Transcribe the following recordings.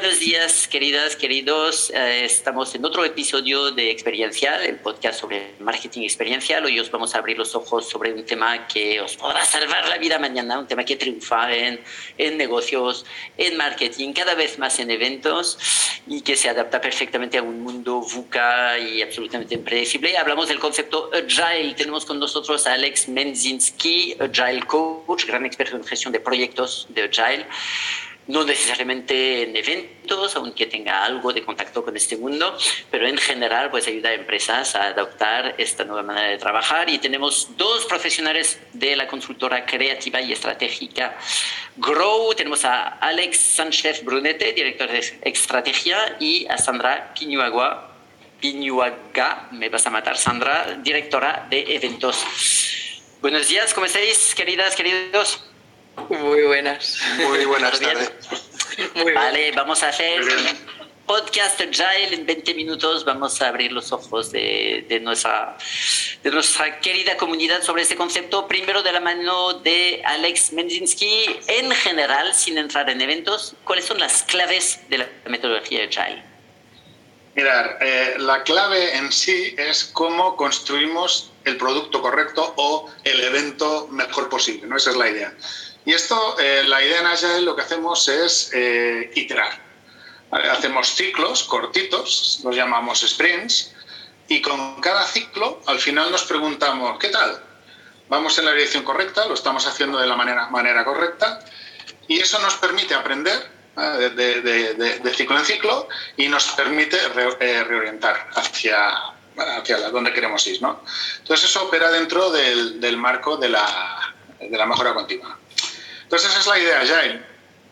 buenos días, queridas, queridos. Eh, estamos en otro episodio de Experiencial, el podcast sobre marketing experiencial. Hoy os vamos a abrir los ojos sobre un tema que os podrá salvar la vida mañana, un tema que triunfa en, en negocios, en marketing, cada vez más en eventos y que se adapta perfectamente a un mundo VUCA y absolutamente impredecible. Hablamos del concepto Agile. Tenemos con nosotros a Alex Menzinski, Agile Coach, gran experto en gestión de proyectos de Agile no necesariamente en eventos, aunque tenga algo de contacto con este mundo, pero en general pues ayuda a empresas a adoptar esta nueva manera de trabajar y tenemos dos profesionales de la consultora creativa y estratégica Grow, tenemos a Alex Sánchez Brunete, director de estrategia, y a Sandra Piñuagua, Piñuaga, me vas a matar Sandra, directora de eventos. Buenos días, ¿cómo estáis, queridas, queridos? Muy buenas. Muy buenas tardes. vale, vamos a hacer podcast Agile en 20 minutos. Vamos a abrir los ojos de, de, nuestra, de nuestra querida comunidad sobre este concepto. Primero de la mano de Alex Menzinski. En general, sin entrar en eventos, ¿cuáles son las claves de la metodología Agile? Mirar, eh, la clave en sí es cómo construimos el producto correcto o el evento mejor posible, ¿no? Esa es la idea. Y esto, eh, la idea en Agile lo que hacemos es eh, iterar. Hacemos ciclos cortitos, los llamamos sprints, y con cada ciclo al final nos preguntamos, ¿qué tal? ¿Vamos en la dirección correcta? ¿Lo estamos haciendo de la manera, manera correcta? Y eso nos permite aprender de, de, ciclo en ciclo y nos permite eh, reorientar hacia, hacia donde queremos ir. ¿no? Entonces eso opera dentro del, del marco de la, de la mejora continua. Entonces esa es la idea Agile.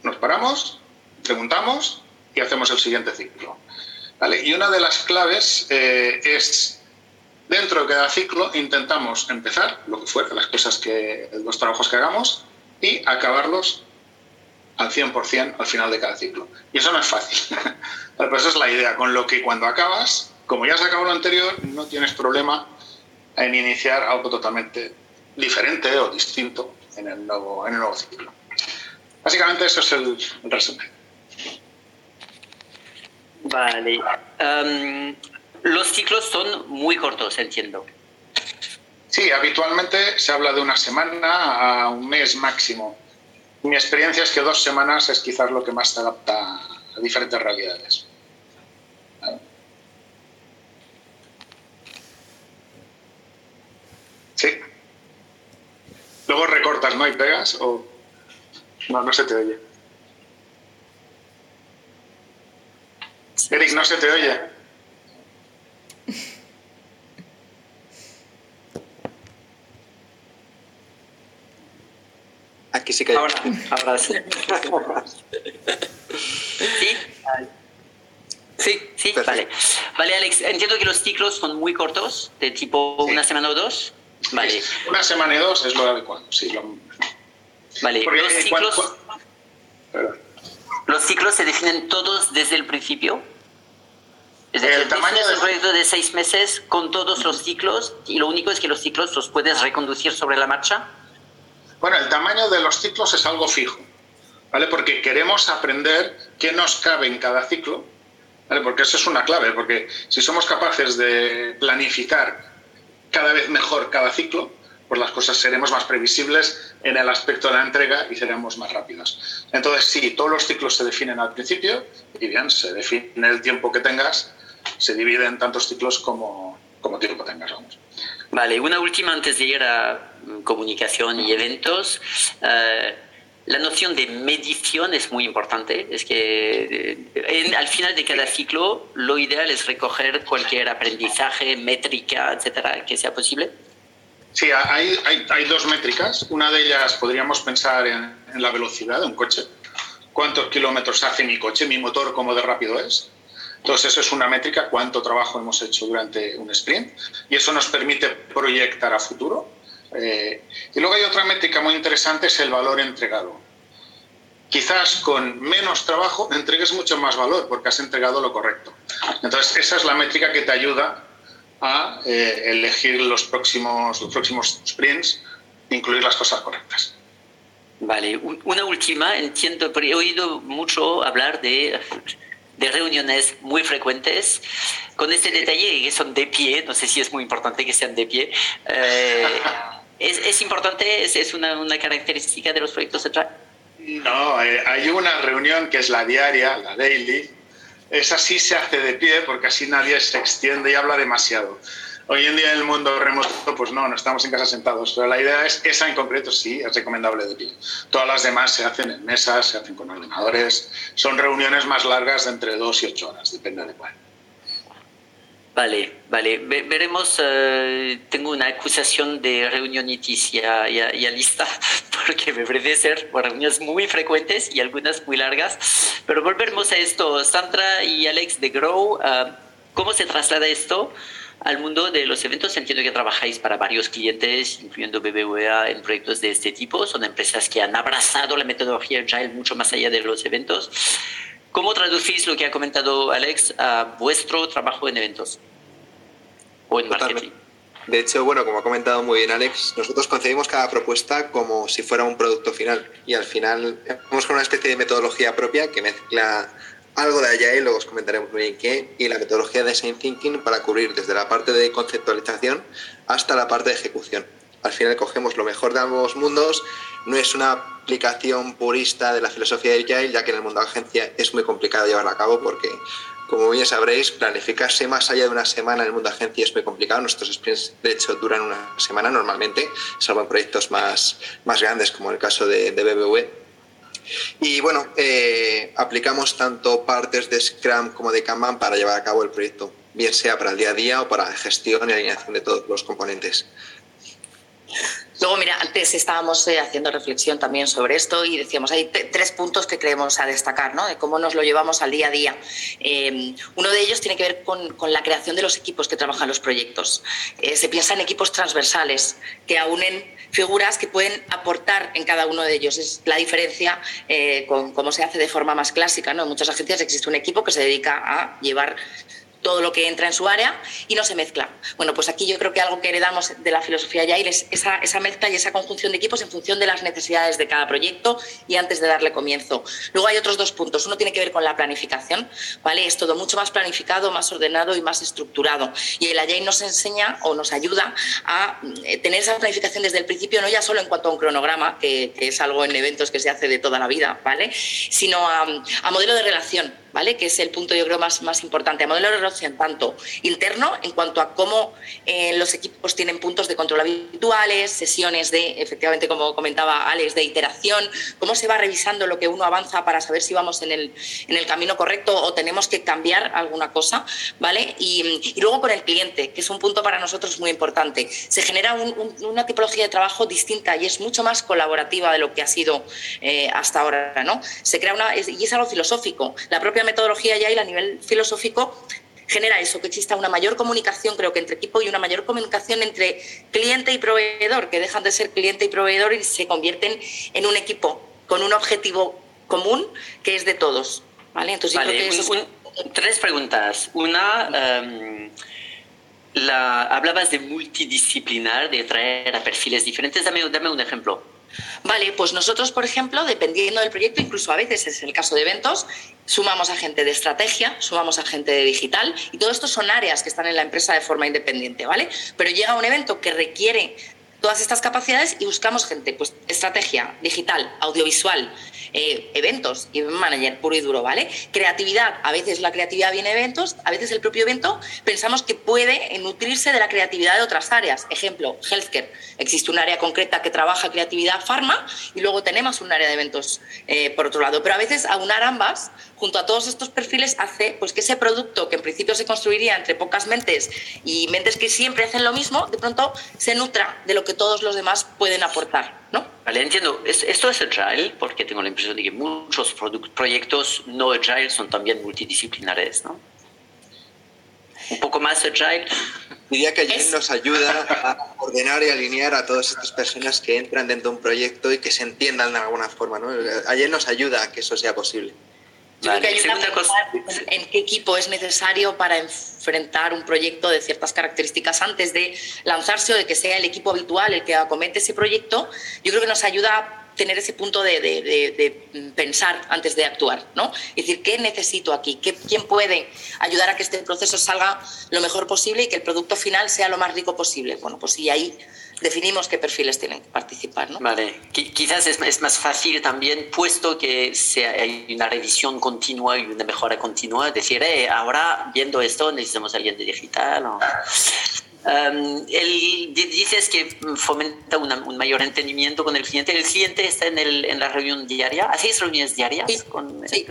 Nos paramos, preguntamos y hacemos el siguiente ciclo. ¿Vale? Y una de las claves eh, es, dentro de cada ciclo, intentamos empezar, lo que fuera, las cosas que, los trabajos que hagamos, y acabarlos al 100% al final de cada ciclo. Y eso no es fácil. Pero esa es la idea, con lo que cuando acabas, como ya has acabado lo anterior, no tienes problema en iniciar algo totalmente diferente o distinto en el nuevo, en el nuevo ciclo. Básicamente eso es el, resumen. Vale. Em, los ciclos son muy cortos, entiendo. Sí, habitualmente se habla de una semana a un mes máximo. Mi experiencia es que dos semanas es quizás lo que más se adapta a diferentes realidades. Sí. Luego recortas, ¿no? Y pegas o... No, no se te oye. Eric, no se te oye. Aquí sí que Ahora, ahora sí. ¿Sí? Sí, sí, vale. Vale, Alex, entiendo que los ciclos son muy cortos, de tipo una semana o dos. Vale. Una semana y dos es lo adecuado, sí. Vale, los ciclos, los ciclos se definen todos desde el principio. Es decir, el tamaño es un proyecto de seis meses con todos los ciclos y lo único es que los ciclos los puedes reconducir sobre la marcha. Bueno, el tamaño de los ciclos es algo fijo, ¿vale? Porque queremos aprender qué nos cabe en cada ciclo, ¿vale? Porque eso es una clave, porque si somos capaces de planificar cada vez mejor cada ciclo, pues las cosas seremos más previsibles en el aspecto de la entrega y seremos más rápidos. Entonces, sí, todos los ciclos se definen al principio y bien, se define el tiempo que tengas, se divide en tantos ciclos como, como tiempo tengas. Vamos. Vale, una última antes de ir a comunicación y eventos. Eh, la noción de medición es muy importante. Es que eh, al final de cada ciclo, lo ideal es recoger cualquier aprendizaje, métrica, etcétera, que sea posible. Sí, hay, dos métricas. Una de ellas podríamos pensar en, en, la velocidad de un coche. ¿Cuántos kilómetros hace mi coche, mi motor, cómo de rápido es? Entonces, eso es una métrica, cuánto trabajo hemos hecho durante un sprint. Y eso nos permite proyectar a futuro eh, y luego hay otra métrica muy interesante, es el valor entregado. Quizás con menos trabajo entregues mucho más valor porque has entregado lo correcto. Entonces, esa es la métrica que te ayuda a eh, elegir los próximos, los próximos sprints, incluir las cosas correctas. Vale, una última, entiendo, pero he oído mucho hablar de de reuniones muy frecuentes, con este detalle que son de pie, no sé si es muy importante que sean de pie. Eh, ¿es, ¿es, importante? ¿Es, una, característica de los proyectos de No, eh, hay una reunión que es la diaria, la daily. Esa sí se hace de pie porque así nadie se extiende y habla demasiado. Hoy en día en el mundo remoto, pues no, no estamos en casa sentados, pero la idea es esa en concreto sí, es recomendable de pie. Todas las demás se hacen en mesas, se hacen con ordenadores, son reuniones más largas de entre dos y ocho horas, depende de cuál. Vale, vale. veremos. Uh, tengo una acusación de reunionitis ya, ya, ya, lista, porque me parece ser reuniones muy frecuentes y algunas muy largas. Pero volvemos a esto. Sandra y Alex de Grow, uh, ¿cómo se traslada esto? al mundo de los eventos. Entiendo que trabajáis para varios clientes, incluyendo BBVA, en proyectos de este tipo. Son empresas que han abrazado la metodología Agile mucho más allá de los eventos. ¿Cómo traducís lo que ha comentado Alex a vuestro trabajo en eventos o en marketing? De hecho, bueno, como ha comentado muy bien Alex, nosotros concebimos cada propuesta como si fuera un producto final y al final vamos con una especie de metodología propia que mezcla algo de allá y luego os comentaremos muy bien qué, y la metodología de Design Thinking para cubrir desde la parte de conceptualización hasta la parte de ejecución. Al final cogemos lo mejor de ambos mundos, no es una aplicación purista de la filosofía de Agile, ya que en el mundo de agencia es muy complicado llevarla a cabo porque, como bien sabréis, planificarse más allá de una semana en el mundo de agencia es muy complicado. Nuestros sprints, de hecho, duran una semana normalmente, salvo en proyectos más, más grandes como el caso de, de BBV y bueno, eh, aplicamos tanto partes de Scrum como de Kanban para llevar a cabo el proyecto, bien sea para el día a día o para gestión y alineación de todos los componentes. Luego, mira, antes estábamos eh, haciendo reflexión también sobre esto y decíamos, hay tres puntos que creemos a destacar, ¿no? De cómo nos lo llevamos al día a día. Eh, uno de ellos tiene que ver con, la creación de los equipos que trabajan los proyectos. se piensa en equipos transversales que aúnen figuras que pueden aportar en cada uno de ellos. Es la diferencia eh, con cómo se hace de forma más clásica. ¿no? En muchas agencias existe un equipo que se dedica a llevar todo lo que entra en su área y no se mezcla. Bueno, pues aquí yo creo que algo que heredamos de la filosofía Yair es esa, esa mezcla y esa conjunción de equipos en función de las necesidades de cada proyecto y antes de darle comienzo. Luego hay otros dos puntos. Uno tiene que ver con la planificación, ¿vale? Es todo mucho más planificado, más ordenado y más estructurado. Y el Agile nos enseña o nos ayuda a eh, tener esa planificación desde el principio, no ya solo en cuanto a un cronograma, que, es algo en eventos que se hace de toda la vida, ¿vale? Sino a, a modelo de relación que es el punto yo creo más, más importante, a modelo de relación tanto interno en cuanto a cómo eh, los equipos tienen puntos de control habituales, sesiones de, efectivamente, como comentaba Alex, de iteración, cómo se va revisando lo que uno avanza para saber si vamos en el, en el camino correcto o tenemos que cambiar alguna cosa, ¿vale? Y, luego con el cliente, que es un punto para nosotros muy importante. Se genera un, un, una tipología de trabajo distinta y es mucho más colaborativa de lo que ha sido eh, hasta ahora, ¿no? Se crea una, y es algo filosófico. La propia metodología ya y a nivel filosófico genera eso, que exista una mayor comunicación, creo que entre equipo y una mayor comunicación entre cliente y proveedor, que dejan de ser cliente y proveedor y se convierten en un equipo con un objetivo común que es de todos. ¿vale? Entonces, vale, creo que un, tres preguntas. Una, um, la, hablabas de multidisciplinar, de traer a perfiles diferentes. Dame, dame un ejemplo. Vale, pues nosotros, por ejemplo, dependiendo del proyecto, incluso a veces es el caso de eventos, sumamos a gente de estrategia, sumamos a gente de digital y todo esto son áreas que están en la empresa de forma independiente, ¿vale? Pero llega un evento que requiere todas estas capacidades y buscamos gente, pues estrategia, digital, audiovisual, eh, eventos y manager puro y duro, ¿vale? Creatividad, a veces la creatividad viene de eventos, a veces el propio evento pensamos que puede nutrirse de la creatividad de otras áreas. Ejemplo, healthcare. Existe un área concreta que trabaja creatividad farma y luego tenemos un área de eventos eh, por otro lado. Pero a veces aunar ambas junto a todos estos perfiles hace pues, que ese producto que en principio se construiría entre pocas mentes y mentes que siempre hacen lo mismo, de pronto se nutra de lo que todos los demás pueden aportar. ¿no? Vale, entiendo. Esto es agile porque tengo la impresión de que muchos proyectos no agile son también multidisciplinares. ¿no? Un poco más agile. Diría que Agile nos ayuda a ordenar y alinear a todas estas personas que entran dentro de un proyecto y que se entiendan de alguna forma. ¿no? Agile nos ayuda a que eso sea posible. Yo creo que hay una cosa... en qué equipo es necesario para enfrentar un proyecto de ciertas características antes de lanzarse o de que sea el equipo habitual el que acomete ese proyecto. Yo creo que nos ayuda tener ese punto de, pensar antes de actuar, ¿no? Es decir, ¿qué necesito aquí? ¿Qué, ¿Quién puede ayudar a que este proceso salga lo mejor posible y que el producto final sea lo más rico posible? Bueno, pues y ahí definimos qué perfiles tienen que participar. ¿no? Vale, quizás es, más fácil también, puesto que sea, hay una revisión continua y una mejora continua, decir, eh, ahora viendo esto necesitamos alguien de digital. O... Um, dices que fomenta un mayor entendimiento con el cliente. ¿El cliente está en, el, en la reunión diaria? ¿Hacéis reuniones diarias? Con, sí.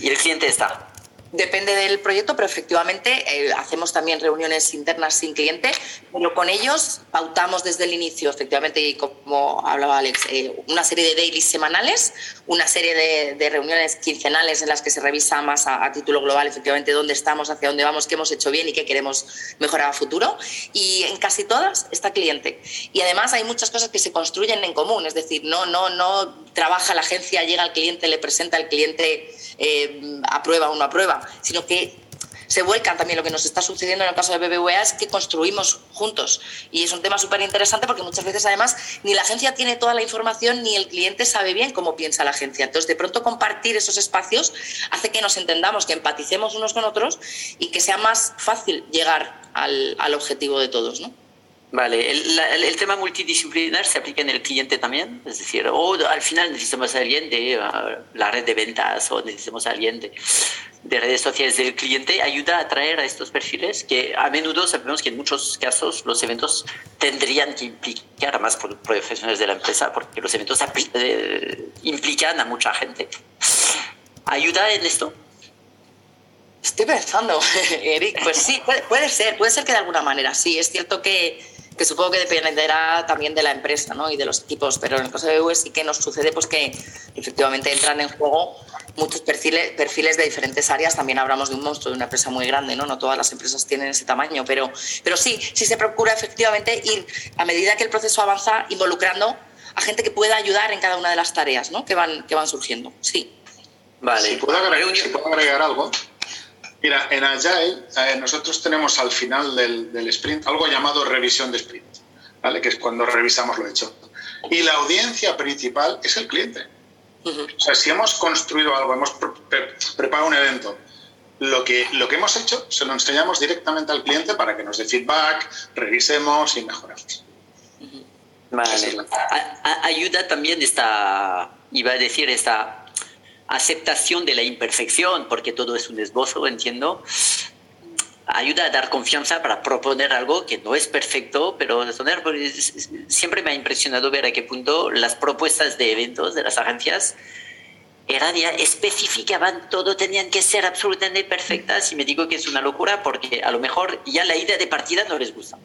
¿Y el cliente está? Depende del proyecto, pero efectivamente eh, hacemos también reuniones internas sin cliente, pero con ellos pautamos desde el inicio, efectivamente, y como hablaba Alex, eh, una serie de dailies semanales, una serie de, reuniones quincenales en las que se revisa más a, título global, efectivamente, dónde estamos, hacia dónde vamos, qué hemos hecho bien y qué queremos mejorar a futuro. Y en casi todas está cliente. Y además hay muchas cosas que se construyen en común, es decir, no, no, no trabaja la agencia, llega al cliente, le presenta al cliente, eh, aprueba o no aprueba sino que se vuelcan también. Lo que nos está sucediendo en el caso de BBVA es que construimos juntos. Y es un tema súper interesante porque muchas veces, además, ni la agencia tiene toda la información ni el cliente sabe bien cómo piensa la agencia. Entonces, de pronto, compartir esos espacios hace que nos entendamos, que empaticemos unos con otros y que sea más fácil llegar al, al objetivo de todos. ¿no? Vale, el, tema multidisciplinar se aplica en el cliente también, es decir, o al final necesitamos a alguien de uh, la red de ventas o necesitamos a alguien de, redes sociales del cliente, ayuda a atraer a estos perfiles que a menudo sabemos que en muchos casos los eventos tendrían que implicar a más profesionales de la empresa porque los eventos eh, implican a mucha gente. ¿Ayuda en esto? Estoy pensando, Eric, pues sí, puede ser, puede ser que de alguna manera, sí, es cierto que que supongo que dependerá también de la empresa ¿no? y de los equipos, pero en el caso de UE sí que nos sucede pues que efectivamente entran en juego muchos perfiles, perfiles de diferentes áreas, también hablamos de un monstruo, de una empresa muy grande, ¿no? No todas las empresas tienen ese tamaño, pero, pero sí, sí se procura efectivamente ir, a medida que el proceso avanza, involucrando a gente que pueda ayudar en cada una de las tareas ¿no? que, van, que van surgiendo, sí. Vale. Si puedo agregar, si puedo agregar algo. Mira, en Agile eh, nosotros tenemos al final del, sprint algo llamado revisión de sprint, ¿vale? que es cuando revisamos lo hecho. Y la audiencia principal es el cliente. O sea, si hemos construido algo, hemos preparado un evento, lo que, lo que hemos hecho se lo enseñamos directamente al cliente para que nos dé feedback, revisemos y mejoremos. Vale. Ayuda también esta, iba a decir, esta aceptación de la imperfección, porque todo es un esbozo, entiendo, ayuda a dar confianza para proponer algo que no es perfecto, pero siempre me ha impresionado ver a qué punto las propuestas de eventos de las agencias eran ya, especificaban todo, tenían que ser absolutamente perfectas y me digo que es una locura porque a lo mejor ya la idea de partida no les gusta.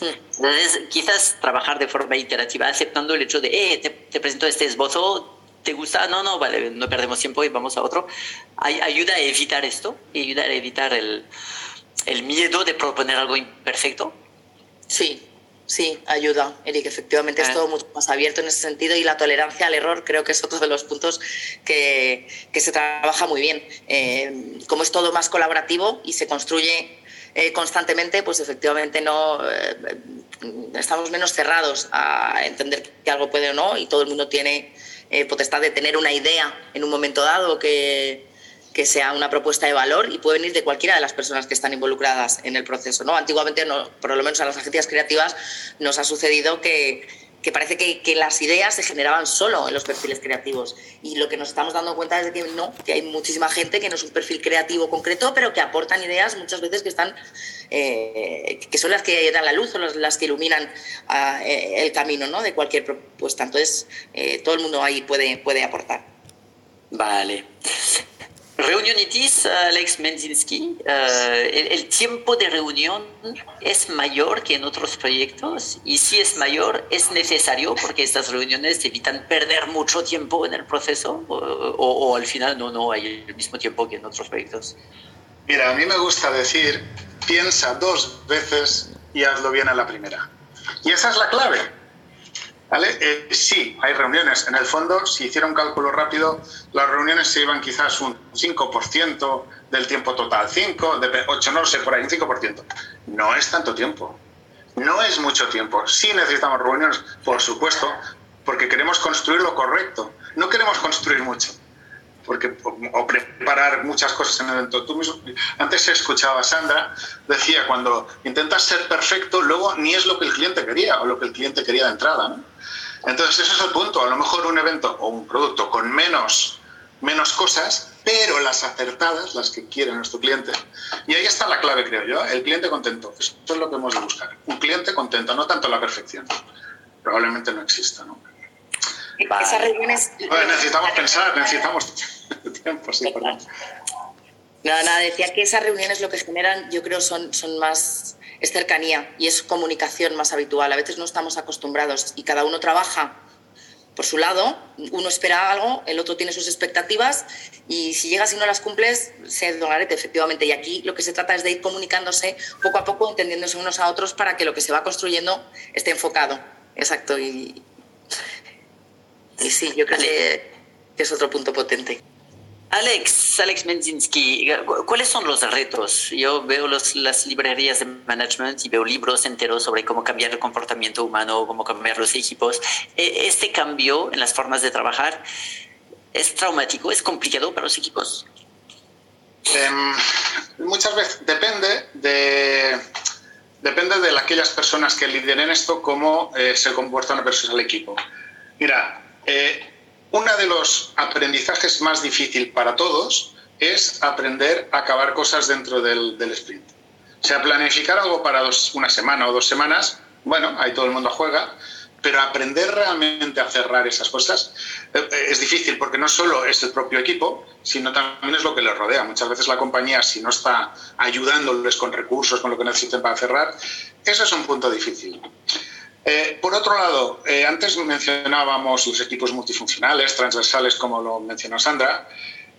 Entonces, quizás trabajar de forma iterativa, aceptando el hecho de, eh, te, te presento este esbozo, ¿Te gusta? No, no, vale, no perdemos tiempo y vamos a otro. Ayuda a evitar esto, ayuda a evitar el, el miedo de proponer algo imperfecto. Sí, Sí, ayuda, Eric. Efectivamente es ah. todo mucho más abierto en ese sentido y la tolerancia al error creo que es otro de los puntos que, que se trabaja muy bien. Eh, como es todo más colaborativo y se construye eh, constantemente, pues efectivamente no eh, estamos menos cerrados a entender que algo puede o no y todo el mundo tiene eh, potestad de tener una idea en un momento dado que, que sea una propuesta de valor y puede venir de cualquiera de las personas que están involucradas en el proceso. ¿no? Antiguamente, no, por lo menos a las agencias creativas, nos ha sucedido que que parece que, que, las ideas se generaban solo en los perfiles creativos. Y lo que nos estamos dando cuenta es de que no, que hay muchísima gente que no es un perfil creativo concreto, pero que aportan ideas muchas veces que están, eh, que son las que dan la luz o las, que iluminan ah, eh, el camino ¿no? de cualquier propuesta. Entonces, eh, todo el mundo ahí puede, puede aportar. Vale. Reunionitis, Alex Menzinski, eh, el, tiempo de reunión es mayor que en otros proyectos y si es mayor es necesario porque estas reuniones evitan perder mucho tiempo en el proceso o, al final no, no hay el mismo tiempo que en otros proyectos. Mira, a mí me gusta decir, piensa dos veces y hazlo bien a la primera. Y esa es la clave. ¿Vale? Eh, sí, hay reuniones. En el fondo, si hiciera un cálculo rápido, las reuniones se iban quizás un 5% del tiempo total, 5, 8, no sé, por ahí, un 5%. No es tanto tiempo. No es mucho tiempo. Sí necesitamos reuniones, por supuesto, porque queremos construir lo correcto, no queremos construir mucho porque, o preparar muchas cosas en el evento. Tú mismo, antes escuchaba a Sandra, decía, cuando intentas ser perfecto, luego ni es lo que el cliente quería o lo que el cliente quería de entrada. ¿no? Entonces, ese es el punto. A lo mejor un evento o un producto con menos, menos cosas, pero las acertadas, las que quiere nuestro cliente. Y ahí está la clave, creo yo, el cliente contento. Esto es lo que hemos de buscar. Un cliente contento, no tanto la perfección. Probablemente no exista, ¿no? Esas reuniones... necesitamos pensar, necesitamos tiempo, sí, perdón. Nada, nada, decía que esas reuniones lo que generan, yo creo, son, son más, es cercanía y es comunicación más habitual. A veces no estamos acostumbrados y cada uno trabaja por su lado, uno espera algo, el otro tiene sus expectativas y si llegas y no las cumples, se donarete efectivamente. Y aquí lo que se trata es de ir comunicándose poco a poco, entendiéndose unos a otros para que lo que se va construyendo esté enfocado. Exacto. Y, y sí, yo creo que es otro punto potente. Alex, Alex Menzinski, ¿cuáles son los retos? Yo veo las librerías de management y veo libros enteros sobre cómo cambiar el comportamiento humano, cómo cambiar los equipos. E, ¿Este cambio en las formas de trabajar es traumático, es complicado para los equipos? Em, muchas veces depende de, depende de aquellas personas que lideren esto, cómo eh, se comportan versus el equipo. Mira, eh, uno de los aprendizajes más difícil para todos es aprender a acabar cosas dentro del, sprint. O sea, planificar algo para una semana o dos semanas, bueno, ahí todo el mundo juega, pero aprender realmente a cerrar esas cosas eh, es difícil porque no solo es el propio equipo, sino también es lo que les rodea. Muchas veces la compañía, si no está ayudándoles con recursos, con lo que necesiten para cerrar, eso es un punto difícil. Eh, por otro lado, eh, antes mencionábamos los equipos multifuncionales, transversales, como lo mencionó Sandra.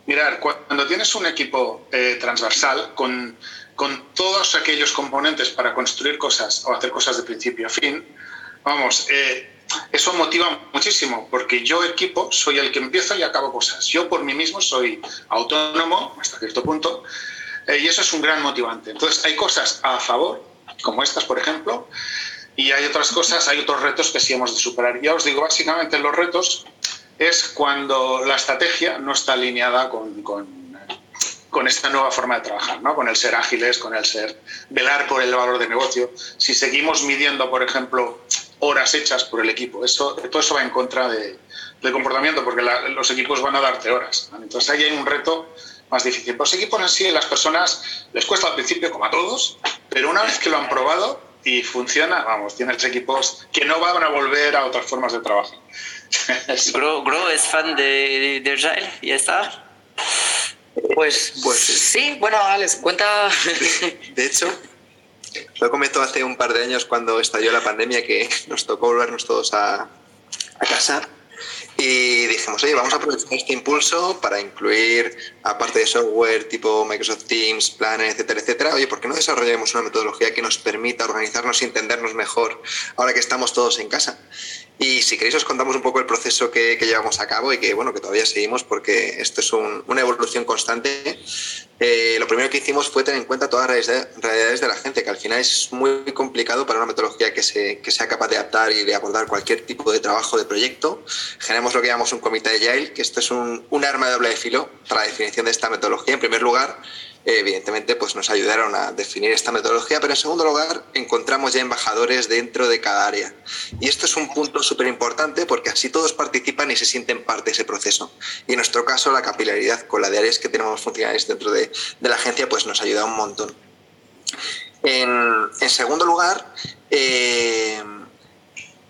Mirar, cuando tienes un equipo eh, transversal con, con, todos aquellos componentes para construir cosas o hacer cosas de principio a fin, vamos, eso motiva muchísimo, porque yo equipo soy el que empiezo y acabo cosas. Yo por mí mismo soy autónomo hasta cierto punto y eso es un gran motivante. Entonces, hay cosas a favor, como estas, por ejemplo, y hay otras cosas, hay otros retos que sí hemos de superar. Ya os digo, básicamente los retos es cuando la estrategia no está alineada con, con, esta nueva forma de trabajar, ¿no? con el ser ágiles, con el ser velar por el valor de negocio. Si seguimos midiendo, por ejemplo, horas hechas por el equipo, eso, todo eso va en contra de, del comportamiento, porque los equipos van a darte horas. Entonces ahí hay un reto más difícil. Los equipos en sí, las personas les cuesta al principio, como a todos, pero una vez que lo han probado, y funciona, vamos, tienes equipos que no van a volver a otras formas de trabajo. Gro, es fan de, de Agile, ¿ya está? Pues, pues sí, bueno, Alex, cuenta. De hecho, lo comentó hace un par de años cuando estalló la pandemia que nos tocó volvernos todos a, a casa y dijimos, oye, vamos a aprovechar este impulso para incluir, aparte de software tipo Microsoft Teams, Planner, etcétera, etcétera, oye, ¿por qué no desarrollamos una metodología que nos permita organizarnos y entendernos mejor ahora que estamos todos en casa? Y si queréis os contamos un poco el proceso que, llevamos a cabo y que, bueno, que todavía seguimos porque esto es una evolución constante. Eh, lo primero que hicimos fue tener en cuenta todas las realidades de la gente, que al final es muy complicado para una metodología que, se, que sea capaz de adaptar y de abordar cualquier tipo de trabajo, de proyecto. Generamos lo que llamamos un comité de Agile, que esto es un, un arma de doble de filo para la definición de esta metodología. En primer lugar, evidentemente pues nos ayudaron a definir esta metodología, pero en segundo lugar encontramos ya embajadores dentro de cada área. Y esto es un punto súper importante porque así todos participan y se sienten parte de ese proceso. Y en nuestro caso la capilaridad con la de áreas que tenemos funcionales dentro de, la agencia pues nos ayuda un montón. En, segundo lugar, eh,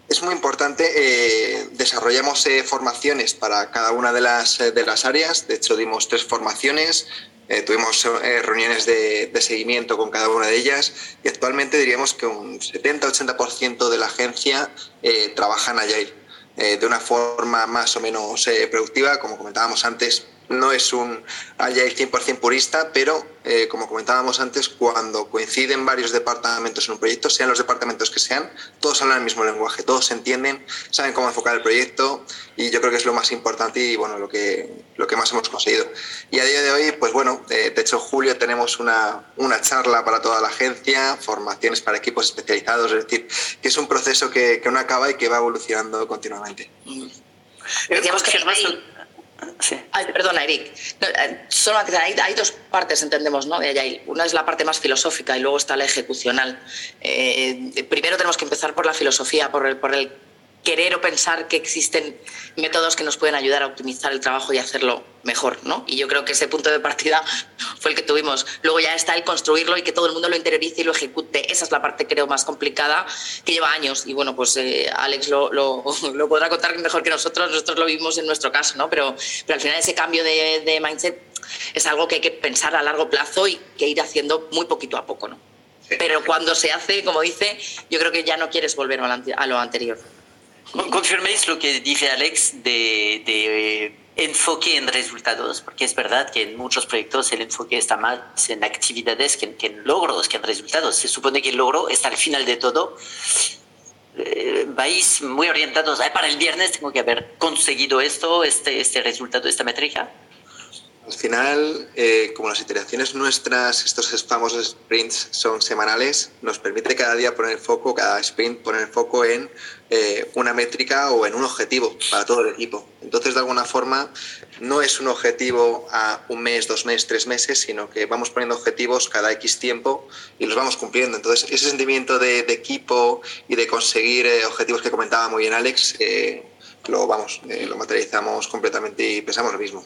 es muy importante, eh, desarrollamos eh, formaciones para cada una de las, de las áreas, de hecho dimos tres formaciones, eh, tuvimos eh, reuniones de, seguimiento con cada una de ellas y actualmente diríamos que un 70-80% de la agencia trabaja en Agile de una forma más o menos productiva, como comentábamos antes no es un Agile 100% purista, pero eh, como comentábamos antes, cuando coinciden varios departamentos en un proyecto, sean los departamentos que sean, todos hablan el mismo lenguaje, todos se entienden, saben cómo enfocar el proyecto y yo creo que es lo más importante y bueno, lo que, lo que más hemos conseguido. Y a día de hoy, pues bueno, eh, de hecho, julio tenemos una, una charla para toda la agencia, formaciones para equipos especializados, es decir, que es un proceso que, que no acaba y que va evolucionando continuamente. Decíamos que perdona, Eric. Eh, hay, hay, dos partes, entendemos, ¿no? De. Una es la parte más filosófica y luego está la ejecucional. Eh, primero tenemos que empezar por la filosofía, por el, por el querer o pensar que existen métodos que nos pueden ayudar a optimizar el trabajo y hacerlo mejor, ¿no? Y yo creo que ese punto de partida fue el que tuvimos. Luego ya está el construirlo y que todo el mundo lo interiorice y lo ejecute. Esa es la parte, creo, más complicada, que lleva años. Y bueno, pues eh, Alex lo, lo, lo, podrá contar mejor que nosotros. Nosotros lo vimos en nuestro caso, ¿no? Pero, pero al final ese cambio de, de mindset es algo que hay que pensar a largo plazo y que ir haciendo muy poquito a poco, ¿no? Pero cuando se hace, como dice, yo creo que ya no quieres volver a lo anterior. ¿Confirméis lo que dice Alex de, de, enfoque en resultados? Porque es verdad que en muchos proyectos el enfoque está más en actividades que, en logros, que en resultados. Se supone que el logro está al final de todo. Eh, vais muy orientados, para el viernes tengo que haber conseguido esto, este, este resultado, esta métrica. Al final, eh, como las iteraciones nuestras, estos famosos sprints son semanales, nos permite cada día poner foco, cada sprint poner foco en eh, una métrica o en un objetivo para todo el equipo. Entonces, de alguna forma, no es un objetivo a un mes, dos meses, tres meses, sino que vamos poniendo objetivos cada X tiempo y los vamos cumpliendo. Entonces, ese sentimiento de, equipo y de conseguir eh, objetivos que comentaba muy bien Alex, lo, vamos, lo materializamos completamente y pensamos lo mismo.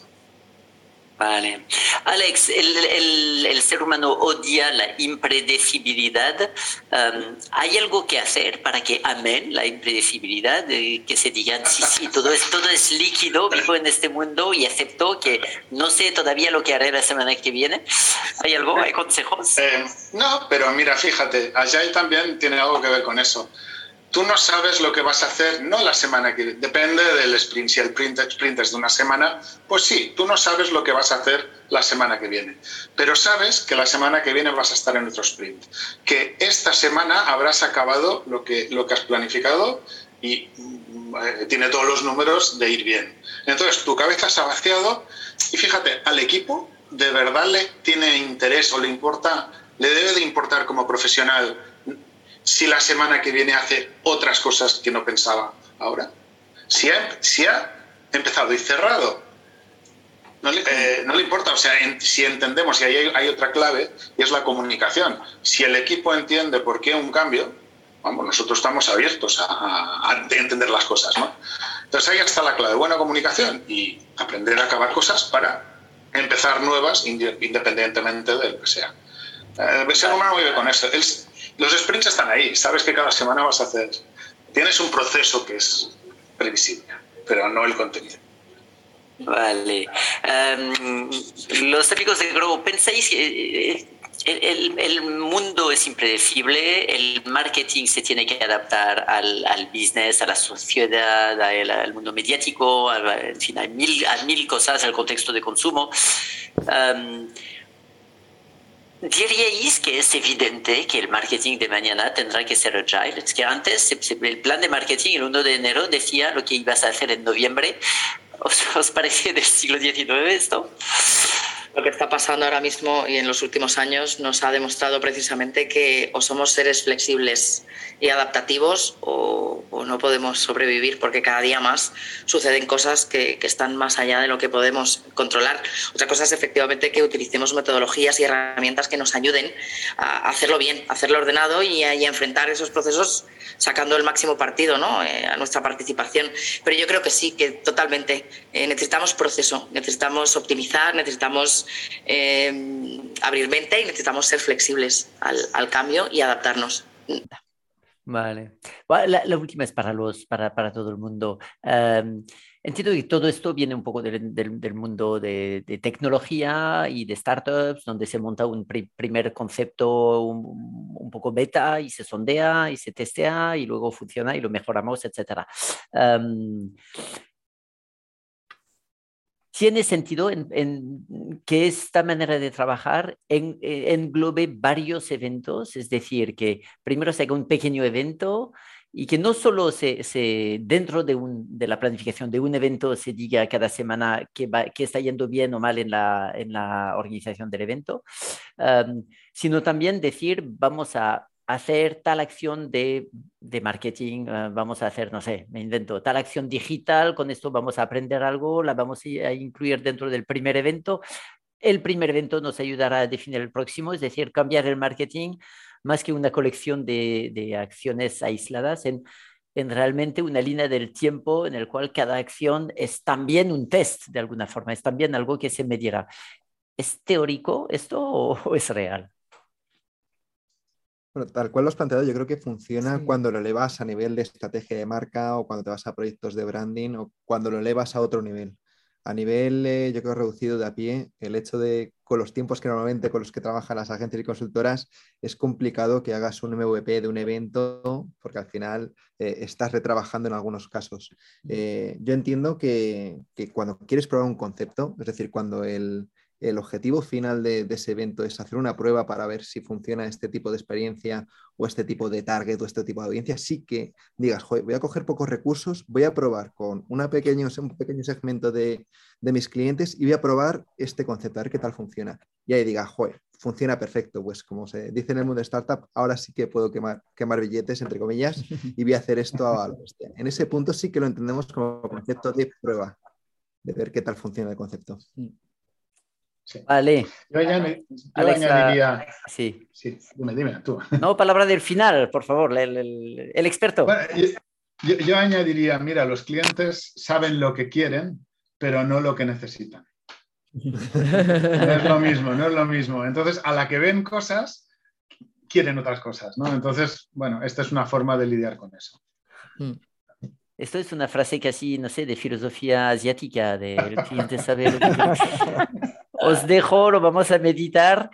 Vale. Alex, el, ser humano odia la impredecibilidad. Um, ¿Hay algo que hacer para que amen la impredecibilidad? que se digan, sí, sí, todo es, todo es líquido, vivo en este mundo y acepto que no sé todavía lo que haré la semana que viene. ¿Hay algo? ¿Hay consejos? Eh, no, pero mira, fíjate, Agile también tiene algo que ver con eso tú no sabes lo que vas a hacer, no la semana que depende del sprint. Si el sprint es de una semana, pues sí, tú no sabes lo que vas a hacer la semana que viene. Pero sabes que la semana que viene vas a estar en otro sprint. Que esta semana habrás acabado lo que, lo que has planificado y mm, tiene todos los números de ir bien. Entonces tu cabeza se ha vaciado y fíjate, al equipo de verdad le tiene interés o le importa, le debe de importar como profesional si la semana que viene hace otras cosas que no pensaba ahora? Si ha, si ha empezado y cerrado, no le, eh, importa. O sea, si entendemos, y ahí hay, otra clave, y es la comunicación. Si el equipo entiende por qué un cambio, vamos, nosotros estamos abiertos a, a, entender las cosas, ¿no? Entonces ahí está la clave, buena comunicación y aprender a acabar cosas para empezar nuevas independientemente de lo que sea. Eh, el ser humano vive con eso. Los sprints están ahí, sabes que cada semana vas a hacer. Tienes un proceso que es previsible, pero no el contenido. Vale. Em, los amigos de Grow, ¿pensáis que eh, el, mundo es impredecible, el marketing se tiene que adaptar al, business, a la sociedad, al, mundo mediático, en fin, a mil, a mil cosas, al contexto de consumo. Em, ¿Diríais que es evidente que el marketing de mañana tendrá que ser agile? Es que antes el plan de marketing el 1 de enero decía lo que ibas a hacer en noviembre. ¿Os, os parece del siglo XIX esto? Lo que está pasando ahora mismo y en los últimos años nos ha demostrado precisamente que o somos seres flexibles y adaptativos o, no podemos sobrevivir porque cada día más suceden cosas que, están más allá de lo que podemos controlar. Otra cosa es efectivamente que utilicemos metodologías y herramientas que nos ayuden a hacerlo bien, a hacerlo ordenado y a, enfrentar esos procesos sacando el máximo partido ¿no? Eh, a nuestra participación. Pero yo creo que sí, que totalmente eh, necesitamos proceso, necesitamos optimizar, necesitamos eh, abrir mente y necesitamos ser flexibles al, cambio y adaptarnos. Vale. La, última es para, los, para, para todo el mundo. Em, entiendo que todo esto viene un poco del, del, mundo de, tecnología y de startups, donde se monta un primer concepto un, un, poco beta y se sondea y se testea y luego funciona y lo mejoramos, etc. tiene sentido en, que esta manera de trabajar en, englobe varios eventos, es decir, que primero se haga un pequeño evento y que no solo se, dentro de, la planificación de un evento se diga cada semana que, está yendo bien o mal en la organización del evento, sino también decir vamos a hacer tal acción de, de marketing, uh, vamos a hacer, no sé, me invento, tal acción digital, con esto vamos a aprender algo, la vamos a incluir dentro del primer evento. El primer evento nos ayudará a definir el próximo, es decir, cambiar el marketing más que una colección de, de acciones aisladas en, en realmente una línea del tiempo en el cual cada acción es también un test de alguna forma, es también algo que se medirá. ¿Es teórico esto o es real? Bueno, tal cual lo has planteado, yo creo que funciona cuando lo elevas a nivel de estrategia de marca o cuando te vas a proyectos de branding o cuando lo elevas a otro nivel. A nivel, eh, yo creo, reducido de a pie, el hecho de, con los tiempos que normalmente con los que trabajan las agencias y consultoras, es complicado que hagas un MVP de un evento porque al final eh, estás retrabajando en algunos casos. Eh, yo entiendo que, que cuando quieres probar un concepto, es decir, cuando el, el objetivo final de, ese evento es hacer una prueba para ver si funciona este tipo de experiencia o este tipo de target o este tipo de audiencia, sí que digas, voy a coger pocos recursos, voy a probar con una pequeño, un pequeño segmento de, mis clientes y voy a probar este concepto, a ver qué tal funciona. Y ahí diga, joder, funciona perfecto, pues como se dice en el mundo de startup, ahora sí que puedo quemar, quemar billetes, entre comillas, y voy a hacer esto a lo En ese punto sí que lo entendemos como concepto de prueba, de ver qué tal funciona el concepto. Vale. Yo, añadiría. Sí. sí. Dime, dime tú. No, palabra del final, por favor, el, experto. yo, añadiría: mira, los clientes saben lo que quieren, pero no lo que necesitan. no es lo mismo, no es lo mismo. Entonces, a la que ven cosas, quieren otras cosas, ¿no? Entonces, bueno, esta es una forma de lidiar con eso. Mm. Esto es una frase casi, no sé, de filosofía asiática, del cliente sabe lo que Os dejo, lo vamos a meditar.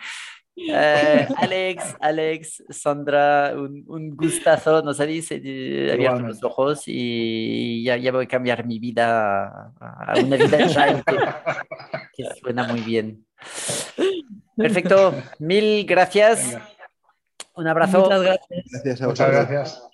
Eh, Alex, Alex, Sandra, un, gustazo, nos habéis eh, abierto los ojos y ya, ya, voy a cambiar mi vida a una vida que, suena muy bien. Perfecto, mil gracias. Un abrazo. Muchas gracias. Muchas gracias.